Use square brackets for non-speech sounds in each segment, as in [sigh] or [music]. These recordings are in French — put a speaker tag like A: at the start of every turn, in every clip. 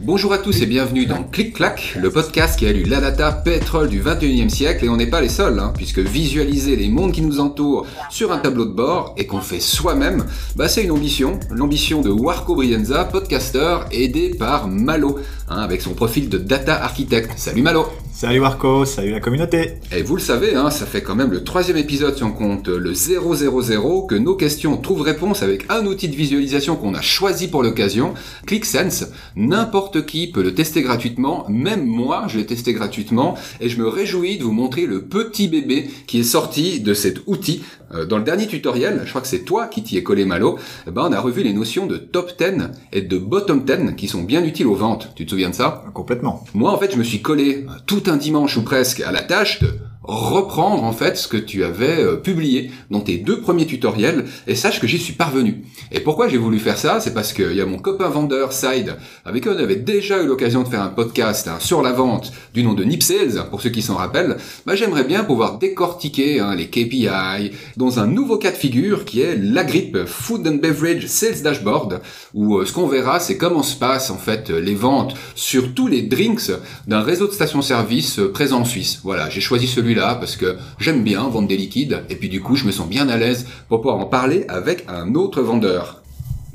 A: Bonjour à tous et bienvenue dans Clic Clac, le podcast qui a lu la data pétrole du 21e siècle. Et on n'est pas les seuls, hein, puisque visualiser les mondes qui nous entourent sur un tableau de bord et qu'on fait soi-même, bah c'est une ambition, l'ambition de Warco Brienza, podcaster aidé par Malo, hein, avec son profil de data architecte. Salut Malo
B: Salut Warco, salut la communauté
A: Et vous le savez, hein, ça fait quand même le troisième épisode si on compte le 000 que nos questions trouvent réponse avec un outil de visualisation qu'on a choisi pour l'occasion, ClickSense. N'importe qui peut le tester gratuitement, même moi je l'ai testé gratuitement, et je me réjouis de vous montrer le petit bébé qui est sorti de cet outil. Euh, dans le dernier tutoriel, je crois que c'est toi qui t'y es collé malo, eh ben on a revu les notions de top 10 et de bottom 10 qui sont bien utiles aux ventes. Tu te souviens de ça?
B: Complètement.
A: Moi en fait je me suis collé tout un dimanche ou presque à la tâche de reprendre en fait ce que tu avais euh, publié dans tes deux premiers tutoriels et sache que j'y suis parvenu. Et pourquoi j'ai voulu faire ça? C'est parce qu'il y a mon copain vendeur Side avec qui on avait déjà eu l'occasion de faire un podcast sur la vente du nom de Nip Sales, pour ceux qui s'en rappellent. Bah, j'aimerais bien pouvoir décortiquer hein, les KPI dans un nouveau cas de figure qui est la grippe Food and Beverage Sales Dashboard où euh, ce qu'on verra c'est comment se passent en fait les ventes sur tous les drinks d'un réseau de stations-service euh, présent en Suisse. Voilà, j'ai choisi celui-là parce que j'aime bien vendre des liquides et puis du coup je me sens bien à l'aise pour pouvoir en parler avec un autre vendeur.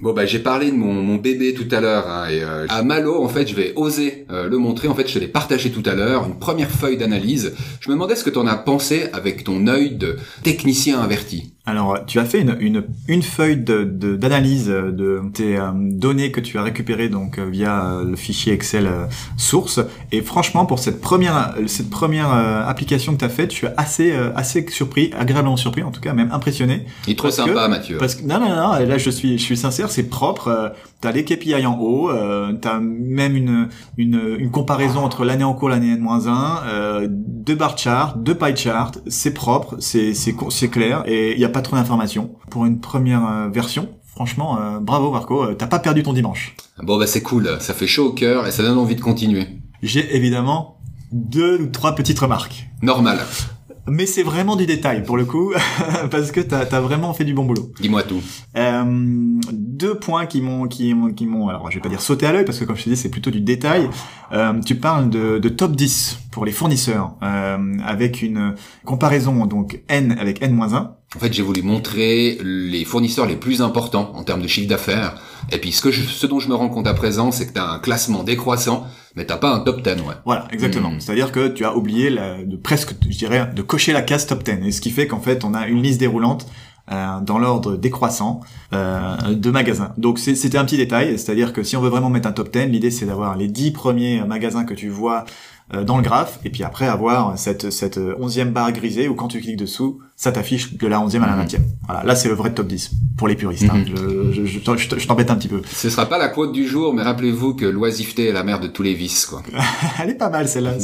A: Bon bah j'ai parlé de mon, bébé tout à l'heure hein, et euh, à Malo en fait je vais oser euh, le montrer en fait je l'ai partagé tout à l'heure une première feuille d'analyse. Je me demandais ce que tu en as pensé avec ton œil de technicien averti.
B: Alors, tu as fait une, une, une feuille d'analyse de, de, tes euh, données que tu as récupérées donc euh, via euh, le fichier Excel source. Et franchement, pour cette première cette première application que tu as faite, je suis assez assez surpris, agréablement surpris, en tout cas même impressionné.
A: Il est trop sympa, Mathieu.
B: Parce que non, non, non. Là, je suis je suis sincère, c'est propre. T'as les KPI en haut, euh, t'as même une, une, une comparaison entre l'année en cours, l'année N-1, euh, deux bar charts, deux pie charts, c'est propre, c'est c'est clair et il n'y a pas trop d'informations pour une première euh, version. Franchement, euh, bravo Marco, t'as pas perdu ton dimanche.
A: Bon bah c'est cool, ça fait chaud au cœur et ça donne envie de continuer.
B: J'ai évidemment deux ou trois petites remarques.
A: Normal
B: mais c'est vraiment du détail pour le coup, [laughs] parce que t'as as vraiment fait du bon boulot.
A: Dis-moi tout.
B: Euh, deux points qui m'ont, qui m'ont, qui m'ont, alors je vais pas dire sauter à l'œil parce que comme je te dis c'est plutôt du détail. Euh, tu parles de, de, top 10 pour les fournisseurs, euh, avec une comparaison donc n avec n-1.
A: En fait, j'ai voulu montrer les fournisseurs les plus importants en termes de chiffre d'affaires. Et puis, ce, que je, ce dont je me rends compte à présent, c'est que tu as un classement décroissant, mais t'as pas un top 10, ouais.
B: Voilà, exactement. Hmm. C'est-à-dire que tu as oublié la, de presque, je dirais, de cocher la case top 10. Et ce qui fait qu'en fait, on a une liste déroulante euh, dans l'ordre décroissant euh, de magasins. Donc c'était un petit détail, c'est-à-dire que si on veut vraiment mettre un top 10, l'idée c'est d'avoir les 10 premiers magasins que tu vois euh, dans le graphe, et puis après avoir cette, cette onzième barre grisée où quand tu cliques dessous, ça t'affiche de la onzième à la mhm. vingtième. Voilà, là c'est le vrai top 10 pour les puristes. Hein. Mhm. Je, je, je, je t'embête un petit peu.
A: Ce sera pas la quote du jour, mais rappelez-vous que l'oisiveté est la mère de tous les vices, quoi. [laughs]
B: Elle est pas mal celle-là.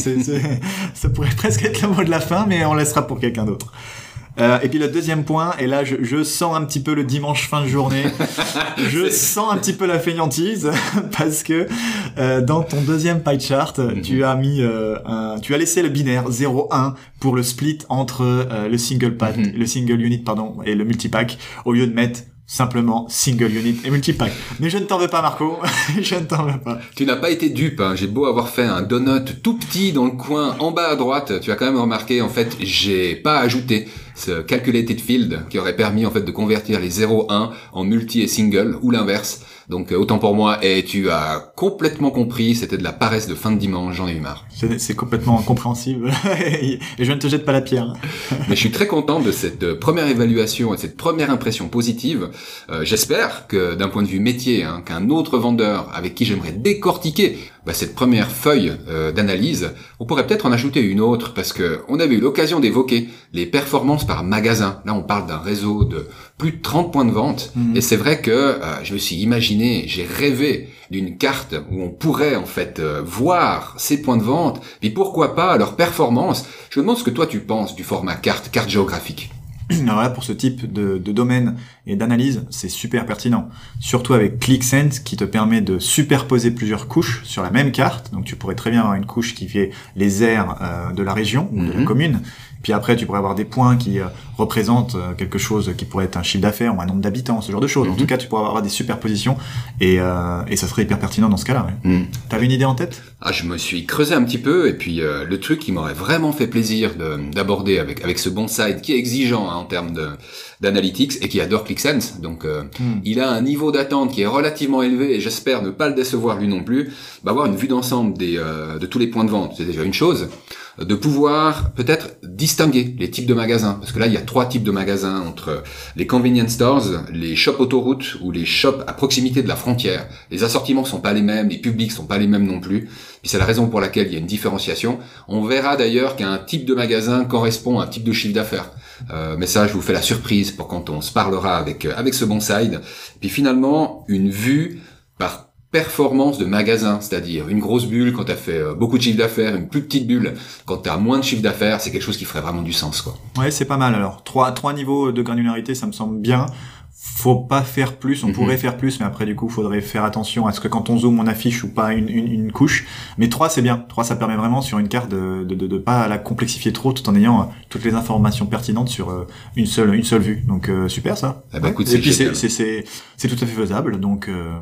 B: [laughs] ça pourrait presque être le mot de la fin, mais on laissera pour quelqu'un d'autre. Euh, et puis le deuxième point, et là je, je, sens un petit peu le dimanche fin de journée, [laughs] je sens un petit peu la feignantise [laughs] parce que euh, dans ton deuxième pie chart, mhm. tu as mis, euh, un, tu as laissé le binaire 0-1 pour le split entre euh, le single pack, mhm. le single unit pardon et le multipack au lieu de mettre simplement single unit et multipack. Mais je ne t'en veux pas Marco, [laughs] je ne t'en veux pas.
A: Tu n'as pas été dupe, hein. j'ai beau avoir fait un donut tout petit dans le coin en bas à droite, tu as quand même remarqué en fait j'ai pas ajouté ce calculated field qui aurait permis en fait de convertir les 0-1 en multi et single ou l'inverse. Donc euh, autant pour moi, et tu as complètement compris, c'était de la paresse de fin de dimanche, j'en ai eu marre.
B: C'est complètement incompréhensible, [laughs] et je ne te jette pas la pierre. [laughs]
A: Mais je suis très content de cette euh, première évaluation et de cette première impression positive. Euh, j'espère que d'un point de vue métier, hein, qu'un autre vendeur avec qui j'aimerais décortiquer bah, cette première feuille d'analyse, on pourrait peut-être en ajouter une autre parce que on avait eu l'occasion d'évoquer les performances par magasin. Là, on parle d'un réseau de plus de 30 points de vente. Mhm. Et c'est vrai que je me suis imaginé, j'ai rêvé d'une carte où on pourrait en fait euh, voir ces points de vente, et pourquoi pas leur performance? Je me demande ce que toi tu penses du format carte, carte géographique. [clears throat]
B: Alors là, pour ce type de, de domaine et d'analyse, c'est super pertinent. Surtout avec ClickSense qui te permet de superposer plusieurs couches sur la même carte. Donc tu pourrais très bien avoir une couche qui fait les aires euh, de la région ou de la
A: Mhm.
B: commune. Puis après, tu pourrais avoir des points qui euh, représentent euh, quelque chose qui pourrait être un chiffre d'affaires ou un nombre d'habitants, ce genre de choses. En
A: Mhm.
B: tout cas, tu pourrais avoir des superpositions et, euh, et ça serait hyper pertinent dans ce cas-là. ouais.
A: Hmm.
B: T'avais une idée en tête?
A: Ah, je me suis creusé un petit peu et puis euh, le truc qui m'aurait vraiment fait plaisir de- d'aborder avec avec ce bon side qui est exigeant hein, en termes de d'analytics et qui adore ClickSense. Donc euh,
B: Hmm.
A: il a un niveau d'attente qui est relativement élevé et j'espère ne pas le décevoir lui non plus. Bah, avoir une vue d'ensemble des euh, de tous les points de vente, c'est déjà une chose. De pouvoir peut-être distinguer les types de magasins parce que là il y a trois types de magasins entre les convenience stores, les shops autoroutes ou les shops à proximité de la frontière. Les assortiments sont pas les mêmes, les publics sont pas les mêmes non plus. Puis c'est la raison pour laquelle il y a une différenciation. On verra d'ailleurs qu'un type de magasin correspond à un type de chiffre d'affaires. Euh, mais ça, je vous fais la surprise pour quand on se parlera avec euh, avec ce bon side. Puis finalement, une vue performance de magasin, c'est-à-dire une grosse bulle quand tu as fait euh, beaucoup de chiffre d'affaires, une plus petite bulle quand tu as moins de chiffre d'affaires, c'est quelque chose qui ferait vraiment du sens quoi.
B: Ouais, c'est pas mal. Alors, trois, trois niveaux de granularité, ça me semble bien. Faut pas faire plus, on
A: Mhm.
B: pourrait faire plus, mais après, du coup, faudrait faire attention à ce que quand on zoome, on affiche ou pas une, une, une couche. Mais trois, c'est bien. Trois, ça permet vraiment sur une carte de, de, de, de pas la complexifier trop tout en ayant euh, toutes les informations pertinentes sur euh, une seule, une seule vue. Donc, euh, super, ça.
A: Eh ben, écoute,
B: Et
A: c'est
B: puis, c'est,
A: génial.
B: c'est, c'est, c'est tout à fait faisable. Donc, euh,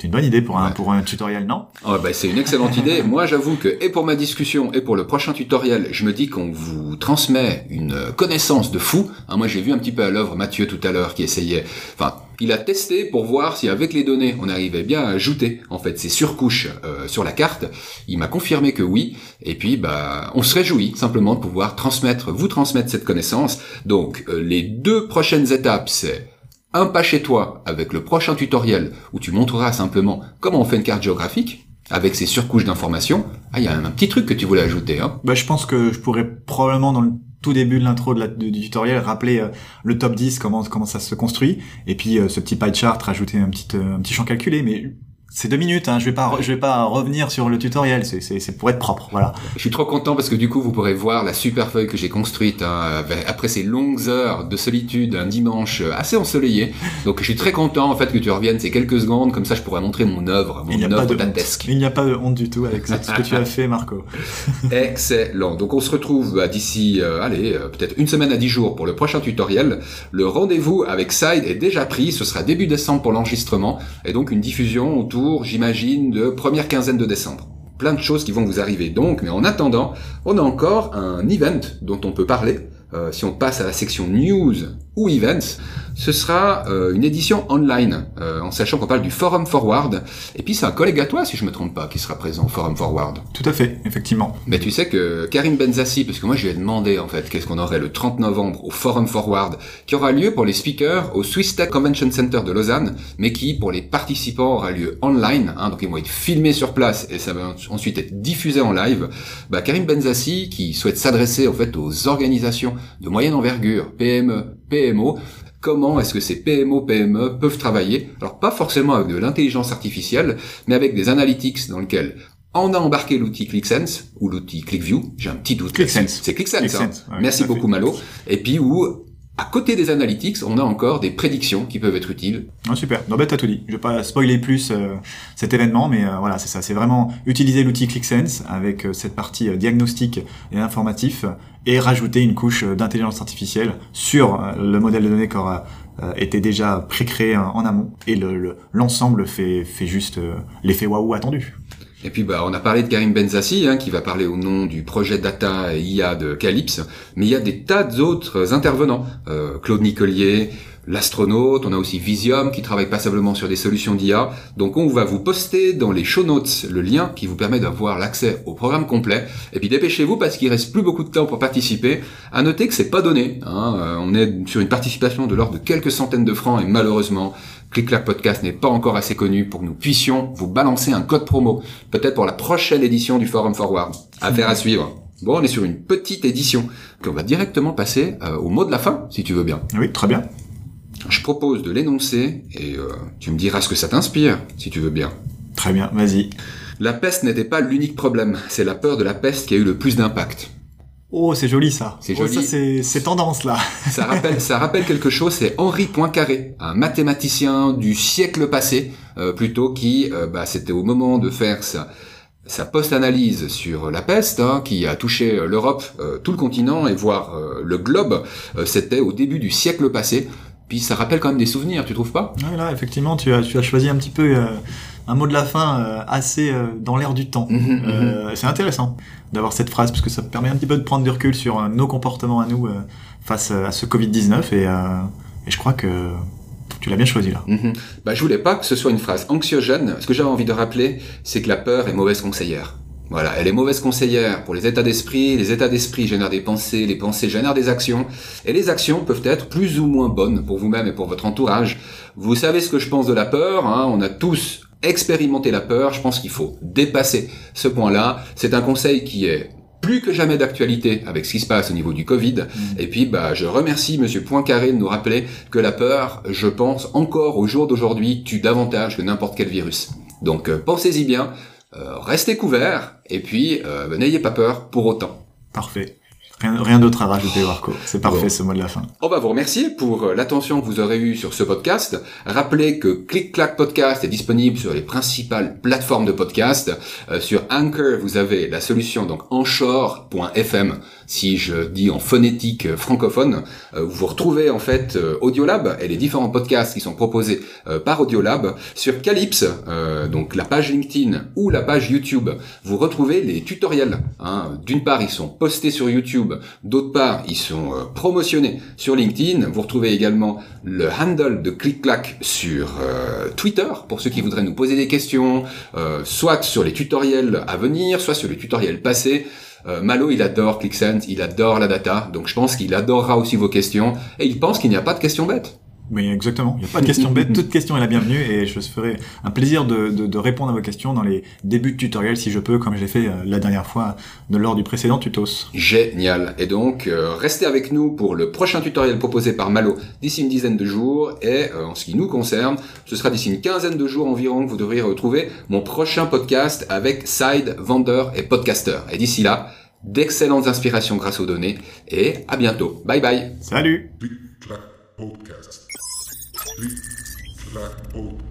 B: c'est une bonne idée pour un,
A: Ouais.
B: pour un tutoriel, non?
A: Oh, bah, c'est une excellente idée. [laughs] Moi, j'avoue que, et pour ma discussion, et pour le prochain tutoriel, je me dis qu'on vous transmet une euh, connaissance de fou. Hein, moi, j'ai vu un petit peu à l'œuvre Mathieu tout à l'heure qui essayait, enfin, il a testé pour voir si avec les données, on arrivait bien à ajouter, en fait, ces surcouches euh, sur la carte. Il m'a confirmé que oui. Et puis, bah, on se réjouit simplement de pouvoir transmettre, vous transmettre cette connaissance. Donc, euh, les deux prochaines étapes, c'est un pas chez toi avec le prochain tutoriel où tu montreras simplement comment on fait une carte géographique avec ces surcouches d'informations. Ah, il y a un, petit truc que tu voulais ajouter, hein.
B: Bah, je pense que je pourrais probablement dans le tout début de l'intro du tutoriel rappeler euh, le top 10 comment comment ça se construit et puis euh, ce petit pie chart rajouter un petit euh, un petit champ calculé mais c'est deux minutes hein, je vais pas je vais pas revenir sur le tutoriel c'est pour être propre voilà
A: Je suis trop content parce que du coup, vous pourrez voir la super feuille que j'ai construite hein, avec- après ces longues heures de solitude, un dimanche euh, assez ensoleillé. Donc, je suis très content en fait que tu reviennes ces quelques secondes, comme ça, je pourrais montrer mon œuvre, mon œuvre dantesque.
B: il n'y a pas de honte du tout avec ce ce que tu as fait Marco [laughs] [laughs]
A: Excellent. Donc on se retrouve bah, d'ici, euh, allez, euh, peut-être une semaine à dix jours pour le prochain tutoriel. Le rendez-vous avec Side est déjà pris. Ce sera début décembre pour l'enregistrement et donc une diffusion autour, j'imagine, de première quinzaine de décembre. Plein de choses qui vont vous arriver donc, mais en attendant, on a encore un event dont on peut parler. Euh, si on passe à la section news ou events, ce sera euh, une édition online, euh, en sachant qu'on parle du Forum Forward. Et puis c'est un collègue à toi, si je me trompe pas, qui sera présent au Forum Forward.
B: tout à fait effectivement
A: Mais tu sais que Karim Benzassi, parce que moi je lui ai demandé en fait qu'est-ce qu'on aurait le 30 novembre au Forum Forward, qui aura lieu pour les speakers au Swiss Tech Convention Center de Lausanne, mais qui pour les participants aura lieu online, hein, donc ils vont être filmés sur place et ça va ensuite être diffusé en live. Bah, Karim Benzassi, qui souhaite s'adresser en fait aux organisations de moyenne envergure, PME, PMO, comment est-ce que ces PMO, PME peuvent travailler? Alors pas forcément avec de l'intelligence artificielle, mais avec des analytics dans lesquels on a embarqué l'outil ClickSense ou l'outil ClickView. J'ai un petit doute.
B: ClickSense.
A: C'est ClickSense. hein.
B: ClickSense,
A: Merci beaucoup Malo. Et puis où à côté des analytics, on a encore des prédictions qui peuvent être utiles.
B: Ah, super. Non, bah, t'as tout dit. Je vais pas spoiler plus euh, cet événement, mais euh, voilà, c'est ça. C'est vraiment utiliser l'outil ClickSense avec euh, cette partie diagnostic et informatif et rajouter une couche d'intelligence artificielle sur le modèle de données qui aura euh, été déjà pré-créé en amont et le- le- l'ensemble fait, fait juste l'effet waouh attendu.
A: Et puis bah on a parlé de Karim Benzassi hein, qui va parler au nom du projet data et IA de Calypse, mais il y a des tas d'autres intervenants, Euh, Claude Nicolier, l'astronaute, on a aussi Visium qui travaille passablement sur des solutions d'IA. Donc on va vous poster dans les show notes le lien qui vous permet d'avoir l'accès au programme complet. Et puis dépêchez-vous parce qu'il reste plus beaucoup de temps pour participer. À noter que c'est pas donné. Hein. Euh, on est sur une participation de l'ordre de quelques centaines de francs et malheureusement Click Clack Podcast n'est pas encore assez connu pour que nous puissions vous balancer un code promo, peut-être pour la prochaine édition du Forum Forward. Affaire à suivre. Bon, on est sur une petite édition. Puis on va directement passer euh, au mot de la fin, si tu veux bien.
B: Oui, très bien.
A: Je propose de l'énoncer et euh, tu me diras ce que ça t'inspire, si tu veux bien.
B: Très bien, vas-y.
A: La peste n'était pas l'unique problème, c'est la peur de la peste qui a eu le plus d'impact.
B: Oh, c'est joli ça.
A: C'est
B: Oh,
A: joli.
B: ça, c'est, tendance là. [laughs]
A: Ça rappelle, ça rappelle quelque chose, c'est Henri Poincaré, un mathématicien du siècle passé, euh, plutôt qui, euh, bah, c'était au moment de faire sa, sa post-analyse sur la peste, hein, qui a touché euh, l'Europe, euh, tout le continent, et voire euh, le globe, euh, c'était au début du siècle passé. Puis ça rappelle quand même des souvenirs, tu trouves pas?
B: Ouais, là, effectivement, tu as, tu as choisi un petit peu euh, un mot de la fin euh, assez euh, dans l'air du temps.
A: Mhm, mhm.
B: Euh, c'est intéressant d'avoir cette phrase parce que ça permet un petit peu de prendre du recul sur nos comportements à nous euh, face à ce Covid-19 et, euh, et je crois que tu l'as bien choisi là.
A: Mhm. Bah, je voulais pas que ce soit une phrase anxiogène. Ce que j'avais envie de rappeler, c'est que la peur est mauvaise conseillère. Voilà, elle est mauvaise conseillère pour les états d'esprit. Les états d'esprit génèrent des pensées, les pensées génèrent des actions, et les actions peuvent être plus ou moins bonnes pour vous-même et pour votre entourage. Vous savez ce que je pense de la peur. Hein on a tous expérimenté la peur. Je pense qu'il faut dépasser ce point-là. C'est un conseil qui est plus que jamais d'actualité avec ce qui se passe au niveau du Covid. Et puis, bah, je remercie Monsieur Poincaré de nous rappeler que la peur, je pense encore au jour d'aujourd'hui, tue davantage que n'importe quel virus. Donc, euh, pensez-y bien, restez couverts, et puis euh, n'ayez pas peur pour autant.
B: Parfait. Rien, rien d'autre à rajouter, Marco. C'est parfait
A: Bon.
B: ce mot de la fin.
A: On va vous remercier pour euh, l'attention que vous aurez eue sur ce podcast. Rappelez que Click Clack Podcast est disponible sur les principales plateformes de podcast. Euh, sur Anchor, vous avez la solution donc anchor.fm. Si je dis en phonétique euh, francophone, euh, vous retrouvez en fait euh, Audiolab et les différents podcasts qui sont proposés euh, par Audiolab. Sur Calypse, euh, donc la page LinkedIn ou la page YouTube, vous retrouvez les tutoriels. hein. D'une part, ils sont postés sur YouTube, d'autre part, ils sont euh, promotionnés sur LinkedIn. Vous retrouvez également le handle de ClickClack sur euh, Twitter pour ceux qui voudraient nous poser des questions, euh, soit sur les tutoriels à venir, soit sur les tutoriels passés. Malo, il adore ClickSense, il adore la data, donc je pense qu'il adorera aussi vos questions, et il pense qu'il n'y a pas de questions bêtes.
B: Oui, exactement. Il n'y a pas de question bête. [laughs] Toute question est la bienvenue et je ferai un plaisir de, de, de répondre à vos questions dans les débuts de tutoriel si je peux, comme je l'ai fait euh, la dernière fois de, lors du précédent tutos.
A: Génial. Et donc, euh, restez avec nous pour le prochain tutoriel proposé par Malo d'ici une dizaine de jours. Et euh, en ce qui nous concerne, ce sera d'ici une quinzaine de jours environ que vous devriez retrouver mon prochain podcast avec Side, vendeur et podcaster. Et d'ici là, d'excellentes inspirations grâce aux données. Et à bientôt. Bye bye.
B: Salut
C: Podcast. Click Clack Podcast.